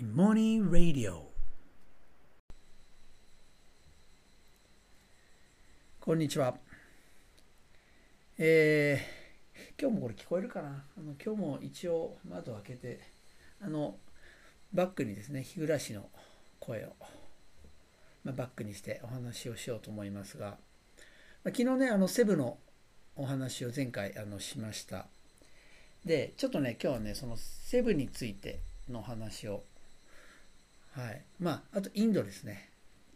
Morning Radio こんにちは。えー、今日もこれ聞こえるかな？あの今日も一応窓を開けてあのバックにですね日暮の声を、まあ、バックにしてお話をしようと思いますが、まあ、昨日ねあのセブのお話を前回あのしました。でちょっとね今日はねそのセブについての話をはい。まああとインドですね、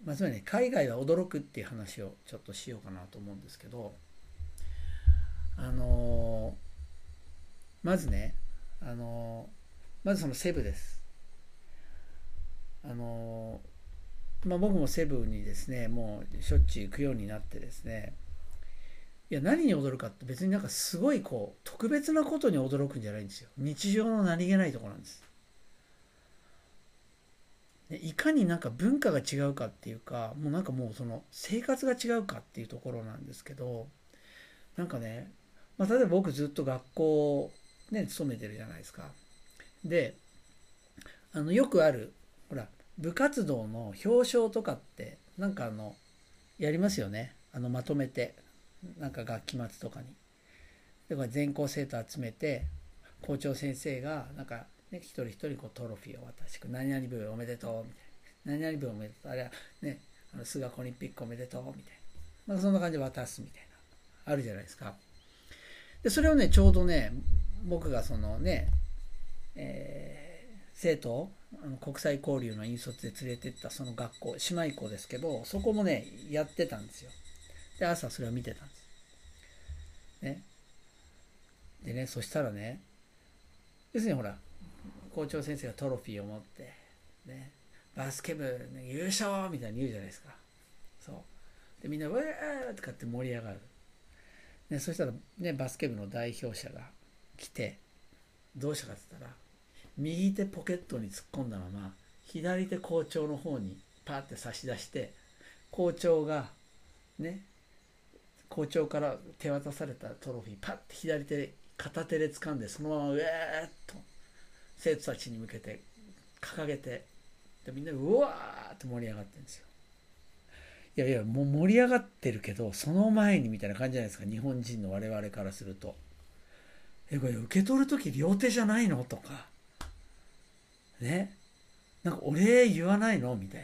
まあ、つまりね海外は驚くっていう話をちょっとしようかなと思うんですけどあのー、まずねあのー、まずそのセブです。あのー、まあ、僕もセブにですねもうしょっちゅう行くようになってですねいや何に驚くかって別になんかすごいこう特別なことに驚くんじゃないんですよ。日常の何気ないところなんです。いかになんか文化が違うかっていうかもうなんかもうその生活が違うかっていうところなんですけどなんかね、まあ、例えば僕ずっと学校ね勤めてるじゃないですか。であのよくあるほら部活動の表彰とかってなんかあのやりますよね。あのまとめて。なんか学期末とかに。でこれ全校生徒集めて校長先生がなんかね、一人一人こうトロフィーを渡して何々部おめでとうみたいな。何々部おめでとう。あれはねあの菅オリンピックおめでとうみたいな、まあ、そんな感じで渡すみたいな。あるじゃないですか。でそれをねちょうどね僕がそのね、えー、生徒あの国際交流の引率で連れてったその学校姉妹校ですけどそこもねやってたんですよ。で朝それを見てたんです。ね。でねそしたらね要するにほら校長先生がトロフィーを持って、ね、バスケ部、ね、優勝みたいに言うじゃないですか。そう。で、みんな、うわーとかって盛り上がる。ね、そしたら、ね、バスケ部の代表者が来て、どうしたかって言ったら、右手ポケットに突っ込んだまま、左手校長の方にパーって差し出して、校長が、ね、校長から手渡されたトロフィー、パッて左手片手で掴んで、そのままうえーっと生徒たちに向けて掲げてでみんなうわーって盛り上がってるんですよ。いやいやもう盛り上がってるけどその前にみたいな感じじゃないですか日本人の我々からすると。えこれ受け取る時両手じゃないの？とかねなんかお礼言わないの？みたい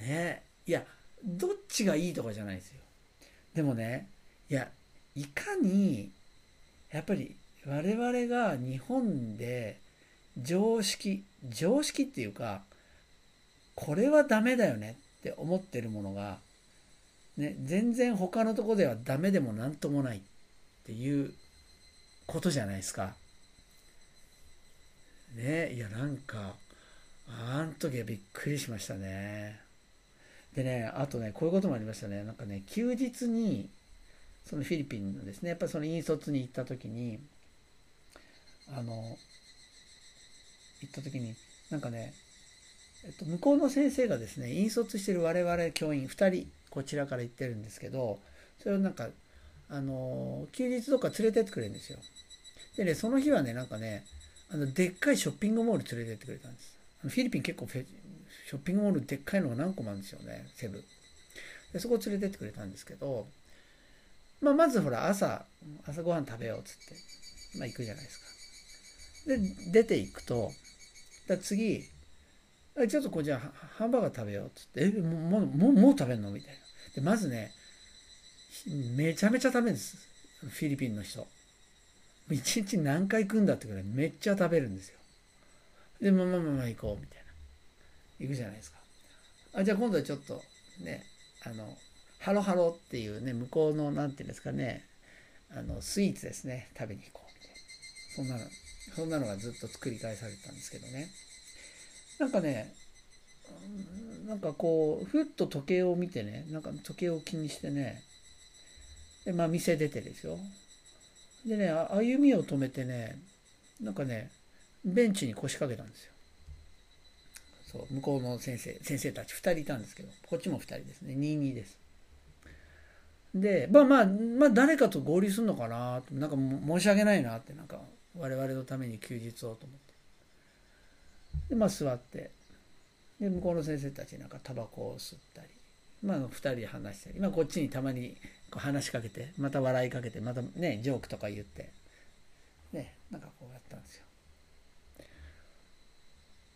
な。ねいやどっちがいいとかじゃないですよ。でもねいやいかにやっぱり我々が日本で常識常識っていうかこれはダメだよねって思ってるものが、ね、全然他のとこではダメでも何ともないっていうことじゃないですか。ねいやなんかあん時はびっくりしましたね。でねあとねこういうこともありましたねなんかね休日にそのフィリピンのですねやっぱその引率に行った時にあの行った時になんかね、えっと、向こうの先生がですね引率してる我々教員2人こちらから行ってるんですけどそれをなんかあの休日とか連れてってくれるんですよ。でねその日はねなんかねあのでっかいショッピングモール連れてってくれたんです。フィリピン結構ショッピングモールでっかいのが何個もあるんですよねセブでそこ連れてってくれたんですけど、まあ、まずほら朝朝ごはん食べようっつって、まあ、行くじゃないですか。で、出ていくと、だ次、ちょっとこうじゃあハンバーガー食べようっつって、え、もう、もう、もう食べんの？みたいな。で、まずね、めちゃめちゃ食べるんです。フィリピンの人。一日何回食うんだってくらいめっちゃ食べるんですよ。で、まあまあまあまあ行こう、みたいな。行くじゃないですか。あ、じゃあ今度はちょっとね、あの、ハロハロっていうね、向こうの、なんていうんですかね、あの、スイーツですね、食べに行こう、みたいな。そんなのそんなのがずっと繰り返されてたんですけどね。なんかねなんかこうふっと時計を見てねなんか時計を気にしてねでまあ店出てですよ。でね歩みを止めてねなんかねベンチに腰掛けたんですよ。そう向こうの先生先生たち2人いたんですけどこっちも2人ですね。22です。でまあまあまあ誰かと合流するのかななんか申し訳ないなってなんか我々のために休日をと思って。でまあ座って。で向こうの先生たちなんかタバコを吸ったり。まあ2人で話したり、まあ、こっちにたまにこう話しかけて。また笑いかけて。またねジョークとか言って。ねなんかこうやったんですよ。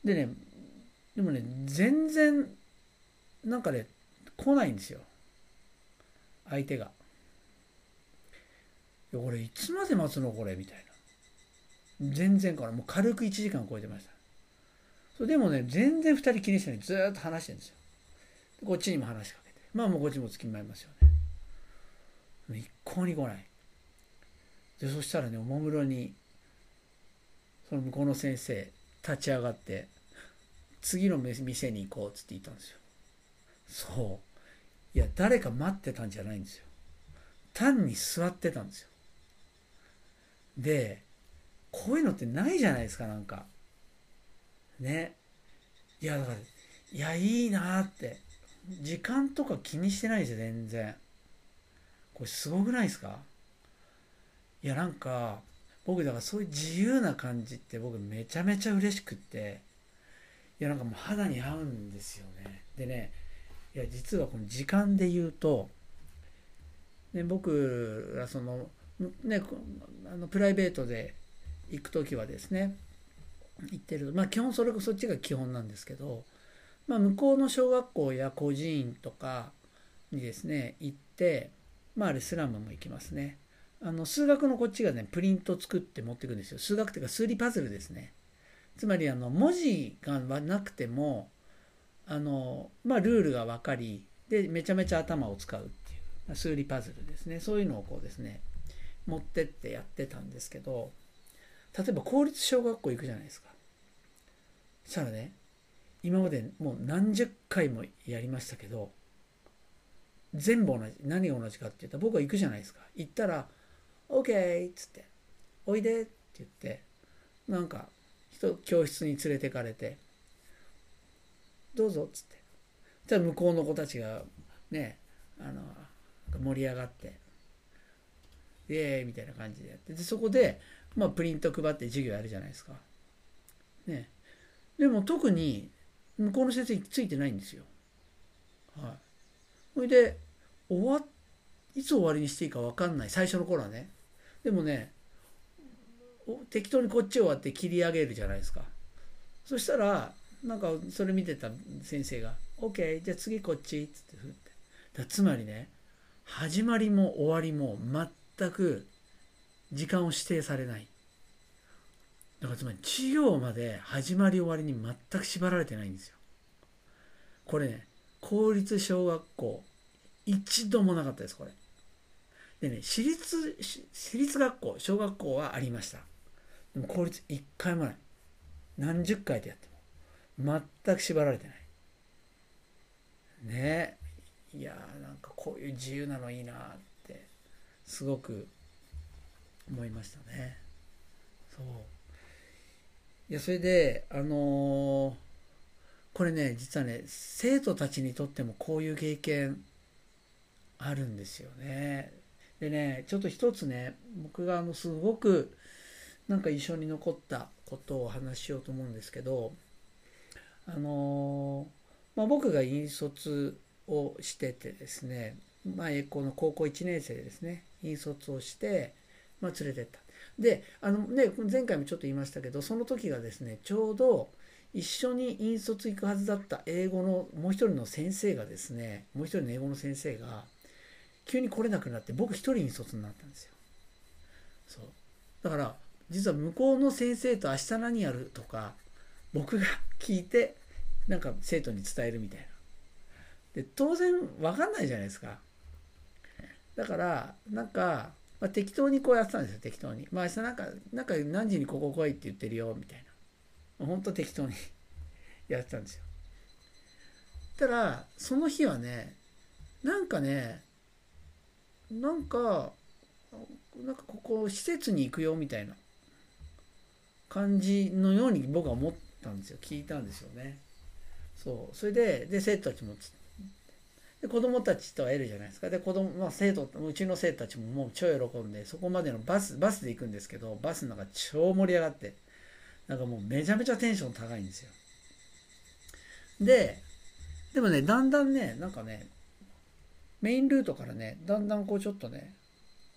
でねでもね全然なんかね来ないんですよ。相手が。俺いつまで待つのこれ？みたいな。全然からもう軽く1時間超えてました。それでもね全然2人気にしてない。ずっと話してるんですよ。こっちにも話しかけて。まあもうこっちも付きまいますよね。一向に来ない。でそしたらねおもむろにその向こうの先生立ち上がって次の店に行こうっつって言ったんですよ。そう。いや誰か待ってたんじゃないんですよ。単に座ってたんですよ。でこういうのってないじゃないですかなんか。ね。いやだからいやいいなって。時間とか気にしてないですよ全然。これすごくないですか？いやなんか僕だからそういう自由な感じって僕めちゃめちゃ嬉しくって。いやなんかもう肌に合うんですよね。でねいや実はこの時間で言うと、ね、僕らそのねあのプライベートで行く時はですね行ってるまあ基本それこそっちが基本なんですけど、まあ、向こうの小学校や孤児院とかにですね行ってまああれスラムも行きますね。あの数学のこっちがねプリント作って持っていくんですよ。数学っていうか数理パズルですね。つまりあの文字がなくてもあの、まあ、ルールが分かりでめちゃめちゃ頭を使うっていう数理パズルですね。そういうのをこうですね持ってってやってたんですけど例えば公立小学校行くじゃないですかそしたらね今までもう何十回もやりましたけど全部同じ何が同じかって言ったら僕は行くじゃないですか行ったら OK っつって、おいでって言って、なんか、人、教室に連れてかれて、どうぞっつって。じゃあ向こうの子たちが、ね、あの、盛り上がって、イエーイみたいな感じでやって、で、そこで、まあ、プリント配って授業やるじゃないですか。ね。でも特に、向こうの先生についてないんですよ。はい。それで、終わいつ終わりにしていいか分かんない最初の頃はねでもね適当にこっち終わって切り上げるじゃないですかそしたらなんかそれ見てた先生が「OK じゃあ次こっち」っつって振ってつまりね始まりも終わりも全く時間を指定されないだからつまり授業まで始まり終わりに全く縛られてないんですよこれね公立小学校一度もなかったですこれでね、私立、私立学校、小学校はありました。でも公立一回もない。何十回でやっても。全く縛られてない。ねえいやーなんかこういう自由なのいいなってすごく思いましたね。そう。いやそれであのー、これね実はね生徒たちにとってもこういう経験あるんですよね。でねちょっと一つね僕があのすごくなんか印象に残ったことをお話ししようと思うんですけどあのまあ、僕が引率をしててですね、まあ、この高校1年生ですね引率をして、まあ、連れてった。であのね前回もちょっと言いましたけどその時がですねちょうど一緒に引率行くはずだった英語のもう一人の先生がですねもう一人の英語の先生が急に来れなくなって僕一人に卒になったんですよ。そう。だから実は向こうの先生と明日何やるとか僕が聞いてなんか生徒に伝えるみたいな。で当然分かんないじゃないですか。だからなんか、まあ、適当にこうやってたんですよ適当に。まあ明日なんかなんか何時にここ来いって言ってるよみたいな。ほんと適当に やってたんですよ。ただその日はねなんかねなんかなんかここ施設に行くよみたいな感じのように僕は思ったんですよ。聞いたんですよね。そう。それでで生徒たちもで子供たちと会えるじゃないですか。で子供、まあ、生徒うちの生徒たちももう超喜んでそこまでのバスバスで行くんですけどバスの中超盛り上がってなんかもうめちゃめちゃテンション高いんですよ。ででもねだんだんねなんかねメインルートからねだんだんこうちょっとね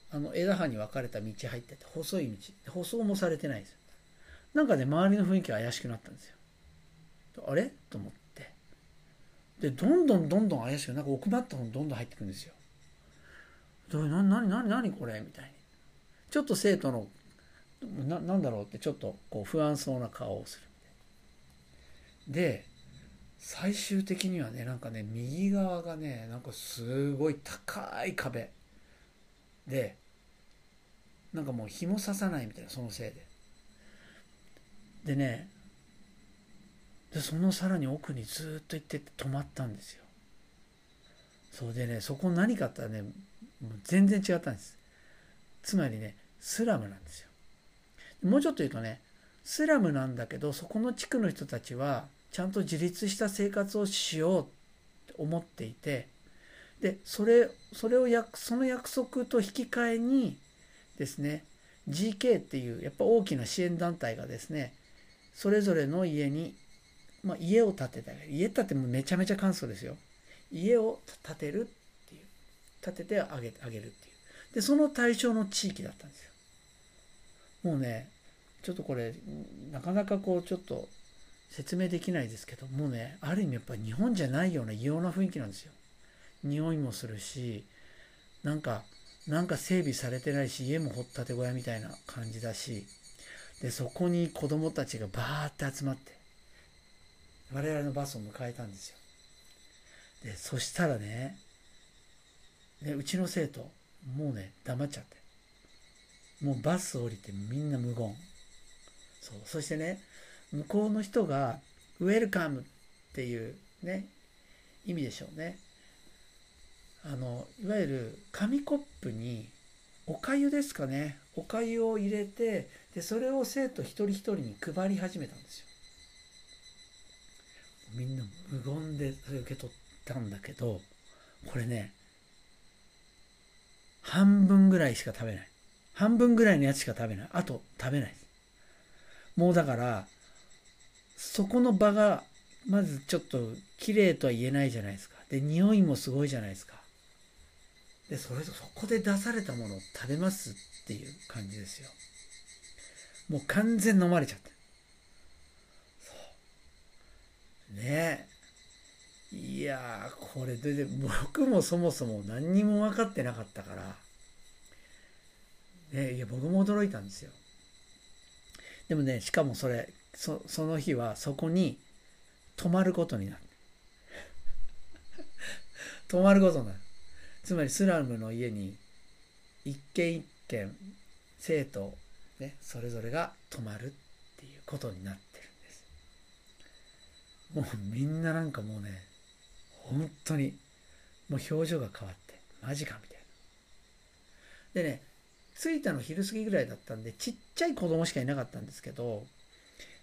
あの枝葉に分かれた道入ってて細い道舗装もされてないんですよ。なんかね周りの雰囲気が怪しくなったんですよ。あれ？と思って。でどんどんどんどん怪しくなんか奥まった方にどんどん入ってくるんですよ。な何何何これ？みたいに。ちょっと生徒のななんだろうってちょっとこう不安そうな顔をする。で最終的にはねなんかね右側がねなんかすごい高い壁。でなんかもう日もささないみたいなそのせいで。でねでそのさらに奥にずっと行って止まったんですよ。そうでねそこ何かあったらねもう全然違ったんです。つまりねスラムなんですよ。もうちょっと言うとねスラムなんだけどそこの地区の人たちはちゃんと自立した生活をしようって思っていてでそれそれをやその約束と引き換えにですね GK っていうやっぱ大きな支援団体がですねそれぞれの家に、まあ、家を建てたり家建てもめちゃめちゃ簡素ですよ。家を建てるっていう。建ててあげあげるっていう。でその対象の地域だったんですよ。もうねちょっとこれなかなかこうちょっと説明できないですけどもうねある意味やっぱ日本じゃないような異様な雰囲気なんですよ。匂いもするしなんかなんか整備されてないし家も掘ったて小屋みたいな感じだしでそこに子供たちがバーって集まって我々のバスを迎えたんですよ。でそしたらねでうちの生徒もうね黙っちゃって。もうバス降りてみんな無言。そう。そしてね向こうの人がウェルカムっていうね意味でしょうね。あのいわゆる紙コップにおかゆですかね。おかゆを入れてでそれを生徒一人一人に配り始めたんですよ。みんな無言でそれ受け取ったんだけどこれね半分ぐらいしか食べない。半分ぐらいのやつしか食べない。あと食べない。もうだからそこの場がまずちょっと綺麗とは言えないじゃないですか。で匂いもすごいじゃないですか。でそれとそこで出されたものを食べますっていう感じですよ。もう完全飲まれちゃってそうね。いやーこれで僕もそもそも何にも分かってなかったから。ねいや僕も驚いたんですよ。でもねしかもそれそその日はそこに泊まることになる 泊まることになるつまりスラムの家に一軒一軒生徒、ね、それぞれが泊まるっていうことになってもうみんななんかもうね本当にもう表情が変わってマジかみたいな。でね着いたの昼過ぎぐらいだったんでちっちゃい子供しかいなかったんですけど、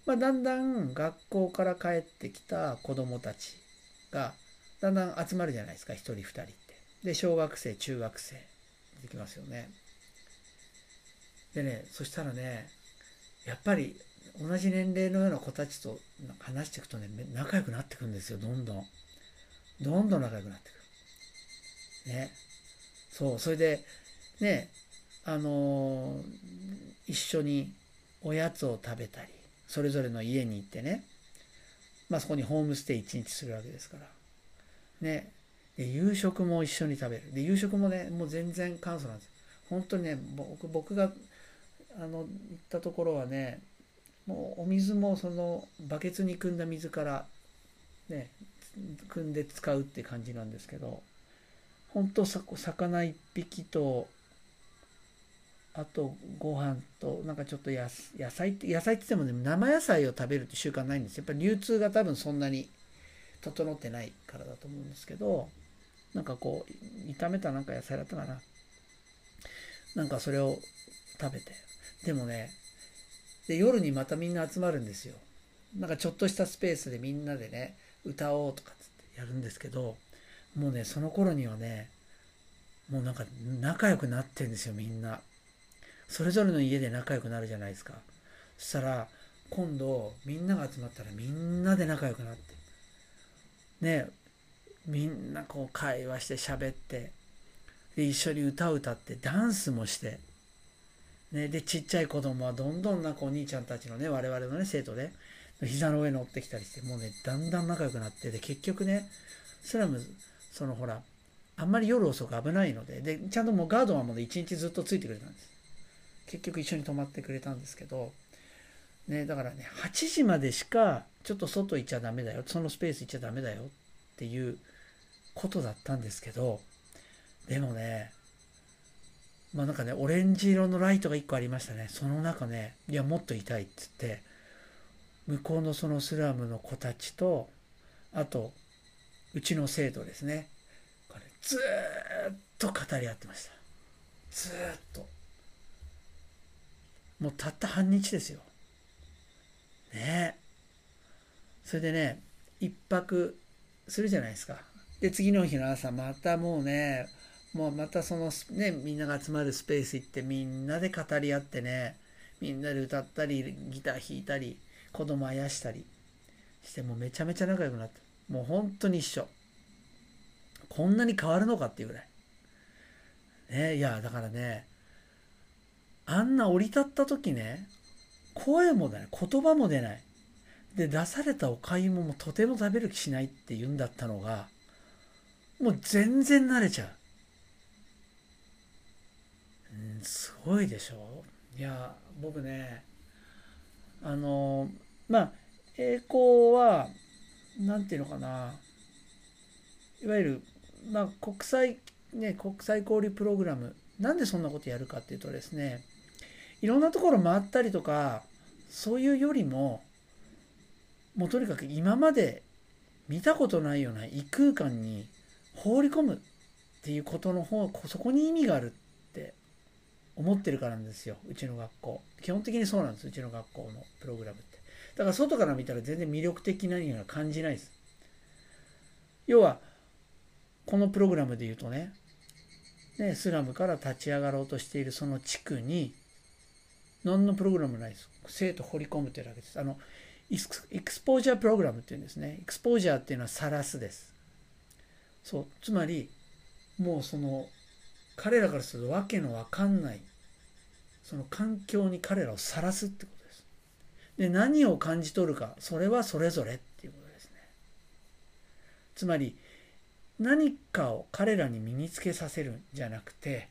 まあ、だんだん学校から帰ってきた子供たちがだんだん集まるじゃないですか1人2人って。で小学生中学生出てきますよね。でねそしたらねやっぱり同じ年齢のような子たちと話していくとね仲良くなっていくんですよどんどん。どんどん仲良くなっていく。ね。そうそれでねあのー、一緒におやつを食べたりそれぞれの家に行ってねまあそこにホームステイ1日するわけですから。ね。で夕食も一緒に食べる。で夕食もねもう全然簡素なんです本当にね僕僕があの行ったところはねもうお水もそのバケツに汲んだ水からね汲んで使うって感じなんですけど本当魚1匹とあとご飯となんかちょっと野菜って野菜って言ってもね生野菜を食べるって習慣ないんですやっぱり流通が多分そんなに整ってないからだと思うんですけどなんかこう炒めたなんか野菜だったかな。なんかそれを食べて。でもねで夜にまたみんな集まるんですよ。なんかちょっとしたスペースでみんなでね歌おうとかってやるんですけどもうねその頃にはねもうなんか仲良くなってんですよみんな。それぞれの家で仲良くなるじゃないですか。そしたら今度みんなが集まったらみんなで仲良くなって。ねみんなこう会話して喋ってで一緒に歌を歌ってダンスもしてね、でちっちゃい子供はどんどんなんかお兄ちゃんたちのね我々のね生徒で膝の上乗ってきたりしてもうねだんだん仲良くなってで結局ねスラムそのほらあんまり夜遅く危ないのででちゃんともうガードマンもね一日ずっとついてくれたんです。結局一緒に泊まってくれたんですけどねだからね8時までしかちょっと外行っちゃダメだよそのスペース行っちゃダメだよっていうことだったんですけどでもねまあなんかね、オレンジ色のライトが1個ありましたね。その中ね、いや、もっといたいっつって、向こうのそのスラムの子たちと、あと、うちの生徒ですね。これ、ずっと語り合ってました。ずっと。もうたった半日ですよ。ねえそれでね、一泊するじゃないですか。で、次の日の朝、またもうね、もうまたそのね、みんなが集まるスペース行ってみんなで語り合ってね、みんなで歌ったり、ギター弾いたり、子供あやしたりしてもうめちゃめちゃ仲良くなって、もう本当に一緒。こんなに変わるのかっていうぐらい。ね、いや、だからね、あんな降り立った時ね、声も出ない、言葉も出ない。で、出されたお買い物もとても食べる気しないって言うんだったのが、もう全然慣れちゃう。うん、すごいでしょ？いや僕ねあのまあ栄光は何て言うのかな？いわゆる、まあ、国際ね国際交流プログラム。なんでそんなことやるかっていうとですねいろんなところ回ったりとかそういうよりももうとにかく今まで見たことないような異空間に放り込むっていうことの方そこに意味がある思ってるからなんですようちの学校。基本的にそうなんですうちの学校のプログラムって。だから外から見たら全然魅力的なには感じないです。要はこのプログラムで言うとねねスラムから立ち上がろうとしているその地区に何のプログラムないです。生徒掘り込むというだけです。あのエクスポージャープログラムっていうんですね。エクスポージャーっていうのはさらすです。そうつまりもうその彼らからするとわけのわかんないその環境に彼らを晒すってことです。で何を感じ取るかそれはそれぞれっていうことですね。つまり何かを彼らに身につけさせるんじゃなくて、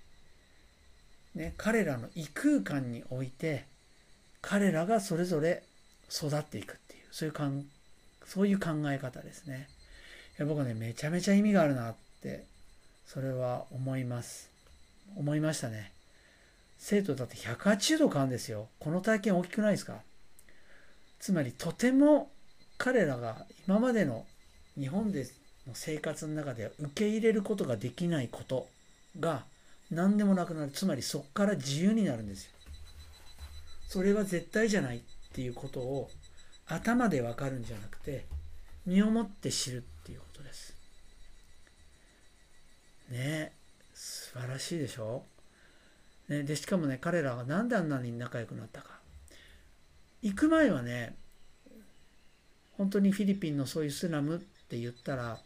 ね、彼らの異空間において彼らがそれぞれ育っていくっていうそういうかんそういう考え方ですね。いや僕はねめちゃめちゃ意味があるなってそれは思います。思いましたね。生徒だって180度変わるんですよ。この体験大きくないですか？つまりとても彼らが今までの日本での生活の中では受け入れることができないことが何でもなくなる。つまりそこから自由になるんですよ。それは絶対じゃないっていうことを頭でわかるんじゃなくて身をもって知るっていうことです。ねえ。素晴らしいでしょ、ね、でしかもね彼らが何であんなに仲良くなったか行く前はね本当にフィリピンのそういうスラムって言ったら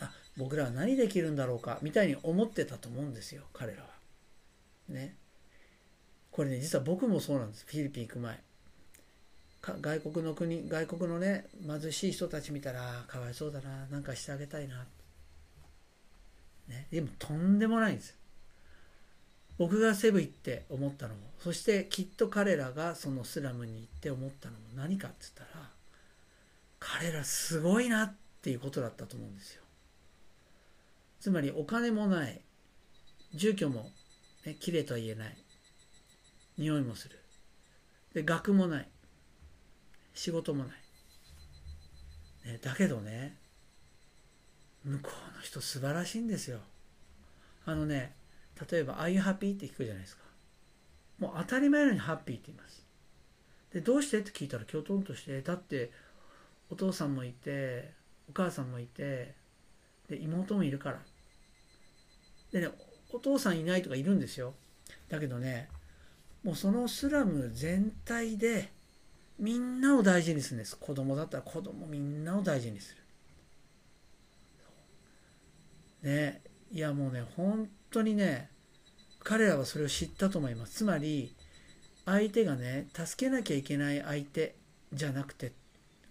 あ僕らは何できるんだろうかみたいに思ってたと思うんですよ彼らは。ね。これね実は僕もそうなんですフィリピン行く前。外国の国外国のね貧しい人たち見たらかわいそうだななんかしてあげたいなね、でもとんでもないんです僕がセブ行って思ったのもそしてきっと彼らがそのスラムに行って思ったのも何かっつったら彼らすごいなっていうことだったと思うんですよ。つまりお金もない住居も、ね、綺麗とは言えない匂いもする。で学もない仕事もない、ね、だけどね向こうの人素晴らしいんですよ。あのね、例えば、Are you happy? って聞くじゃないですか。もう当たり前のようにハッピーって言います。で、どうして？って聞いたら、きょとんとして、だって、お父さんもいて、お母さんもいて、で、妹もいるから。でね、お父さんいないとかいるんですよ。だけどね、もうそのスラム全体で、みんなを大事にするんです。子供だったら子供みんなを大事にする。ねいやもうね本当にね彼らはそれを知ったと思います。つまり相手がね助けなきゃいけない相手じゃなくて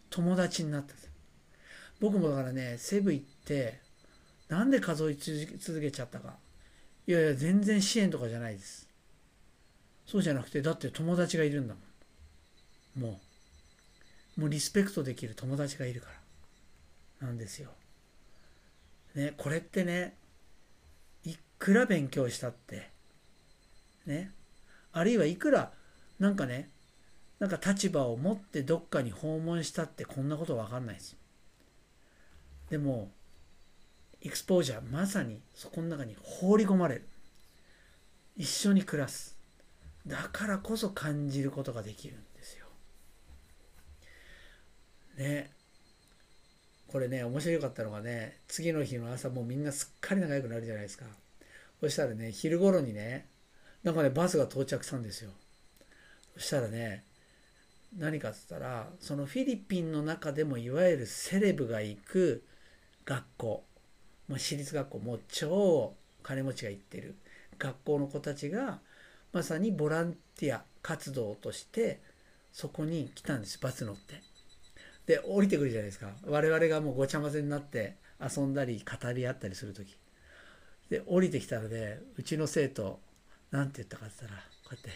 友達になった僕もだからねセブ行ってなんで数え続けちゃったか。いやいや全然支援とかじゃないです。そうじゃなくてだって友達がいるんだもん。もうもうリスペクトできる友達がいるからなんですよ。ねこれってねいくら勉強したってねあるいはいくらなんかねなんか立場を持ってどっかに訪問したってこんなことわかんないです。でもエクスポージャーまさにそこの中に放り込まれる。一緒に暮らす。だからこそ感じることができるんですよ。ねこれね面白かったのがね次の日の朝もうみんなすっかり仲良くなるじゃないですか。そしたらね昼頃にねなんかねバスが到着したんですよ。そしたらね何かっつったらそのフィリピンの中でもいわゆるセレブが行く学校もう私立学校もう超金持ちが行ってる。学校の子たちがまさにボランティア活動としてそこに来たんですバス乗って。で降りてくるじゃないですか。我々がもうごちゃ混ぜになって遊んだり語り合ったりする時。で降りてきたのでうちの生徒何て言ったかって言ったらこうやって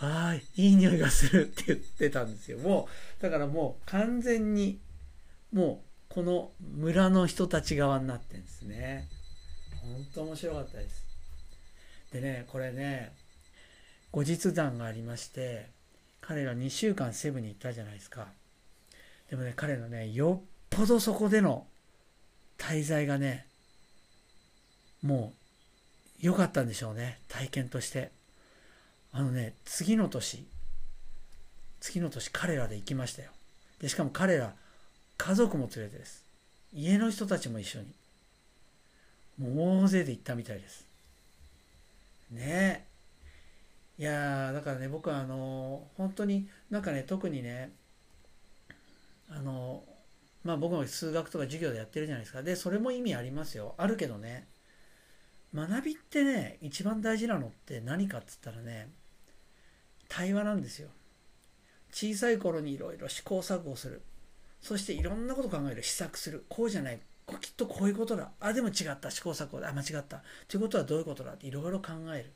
「ああいい匂いがする 」って言ってたんですよ。もうだからもう完全にもうこの村の人たち側になってるんですね。本当面白かったです。でねこれね後日談がありまして彼ら2週間セブンに行ったじゃないですかでもね彼のねよっぽどそこでの滞在がねもう良かったんでしょうね体験としてあのね次の年次の年彼らで行きましたよでしかも彼ら家族も連れてです。家の人たちも一緒に。もう大勢で行ったみたいです。ねえ。いやだからね、僕はあの、本当になんかね、特にね、あの、まあ僕も数学とか授業でやってるじゃないですか。で、それも意味ありますよ。あるけどね、学びってね、一番大事なのって何かっつったらね、対話なんですよ。小さい頃にいろいろ試行錯誤する。そしていろんなこと考える試作するこうじゃないきっとこういうことだあでも違った試行錯誤だあ間違ったということはどういうことだっていろいろ考える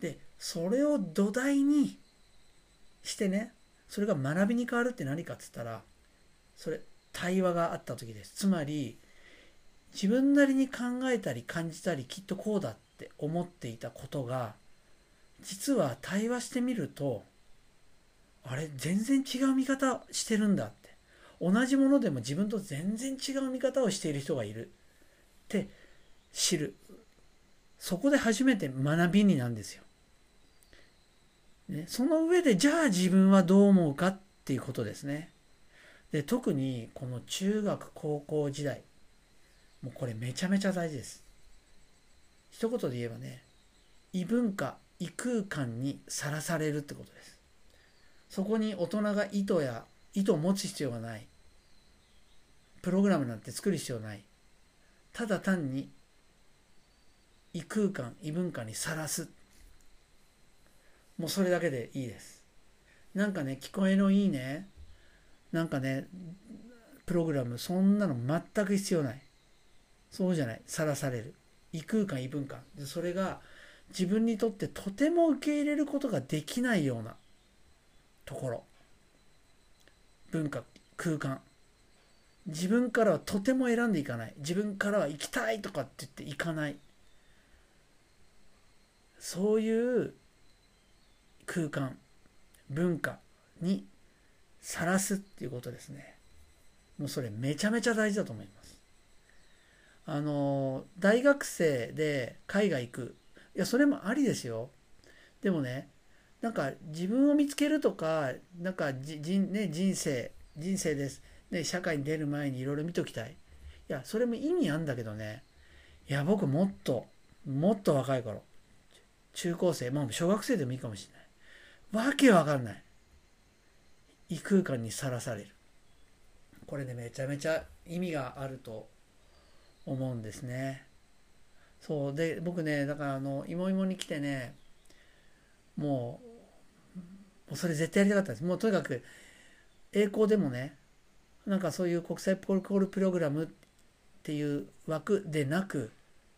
でそれを土台にしてねそれが学びに変わるって何かっつったらそれ対話があった時です。つまり自分なりに考えたり感じたりきっとこうだって思っていたことが実は対話してみるとあれ全然違う見方してるんだって。同じものでも自分と全然違う見方をしている人がいるって知る。そこで初めて学びになんですよ。ね、その上でじゃあ自分はどう思うかっていうことですね。で特にこの中学高校時代もうこれめちゃめちゃ大事です。一言で言えばね異文化異空間にさらされるってことです。そこに大人が意図や意図を持つ必要がない。プログラムなんて作る必要ない。ただ単に異空間、異文化にさらす。もうそれだけでいいです。なんかね、聞こえのいいね、なんかね、プログラム、そんなの全く必要ない。そうじゃない。さらされる。異空間、異文化。でそれが自分にとってとても受け入れることができないようなところ。文化、空間。自分からはとても選んでいかない自分からは行きたいとかって言って行かないそういう空間文化にさらすっていうことですねもうそれめちゃめちゃ大事だと思いますあの大学生で海外行くいやそれもありですよでもねなんか自分を見つけるとかなんかじじ、ね、人生人生ですね、社会に出る前にいろいろ見ときたい。いや、それも意味あんだけどね。いや、僕もっと、もっと若い頃、中高生、まあ小学生でもいいかもしれない。わけわかんない。異空間にさらされる。これね、めちゃめちゃ意味があると思うんですね。そうで僕ねだからあの芋芋に来てねもうもうそれ絶対やりたかったんですもうとにかく栄光でもねなんかそういう国際ポルコールプログラムっていう枠でなく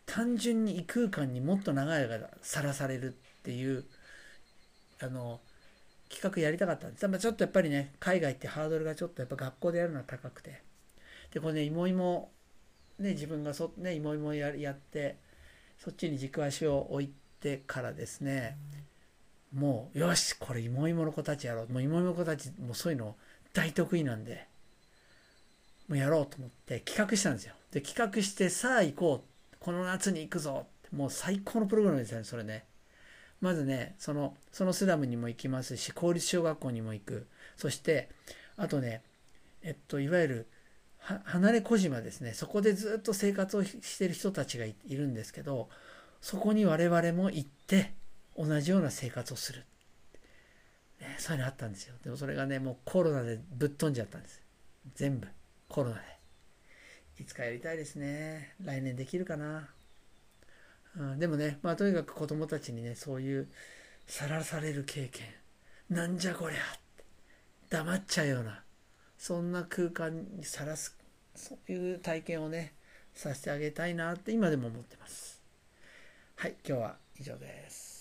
単純に異空間にもっと長い間さらされるっていうあの企画やりたかったんです。ちょっとやっぱりね海外ってハードルがちょっとやっぱ学校でやるのは高くてでこれね芋芋ね自分がそね芋芋ややってそっちに軸足を置いてからですね、もう、よし、これ、芋芋の子たちやろう。もう芋芋の子たち、もうそういうの大得意なんで、もうやろうと思って企画したんですよ。で、企画して、さあ行こう。この夏に行くぞ。もう最高のプログラムですよね、それね。まずね、その、そのスラムにも行きますし、公立小学校にも行く。そして、あとね、えっと、いわゆる、離れ小島ですね。そこでずっと生活をしてる人たちがいるんですけどそこに我々も行って同じような生活をする、ね、そういうのあったんですよ。でもそれがねもうコロナでぶっ飛んじゃったんです。全部。コロナで。いつかやりたいですね。来年できるかな、うん、でもねまあとにかく子供たちにねそういうさらされる経験。なんじゃこりゃって。黙っちゃうような。そんな空間にさらすそういう体験をねさせてあげたいなって今でも思ってます。はい今日は以上です。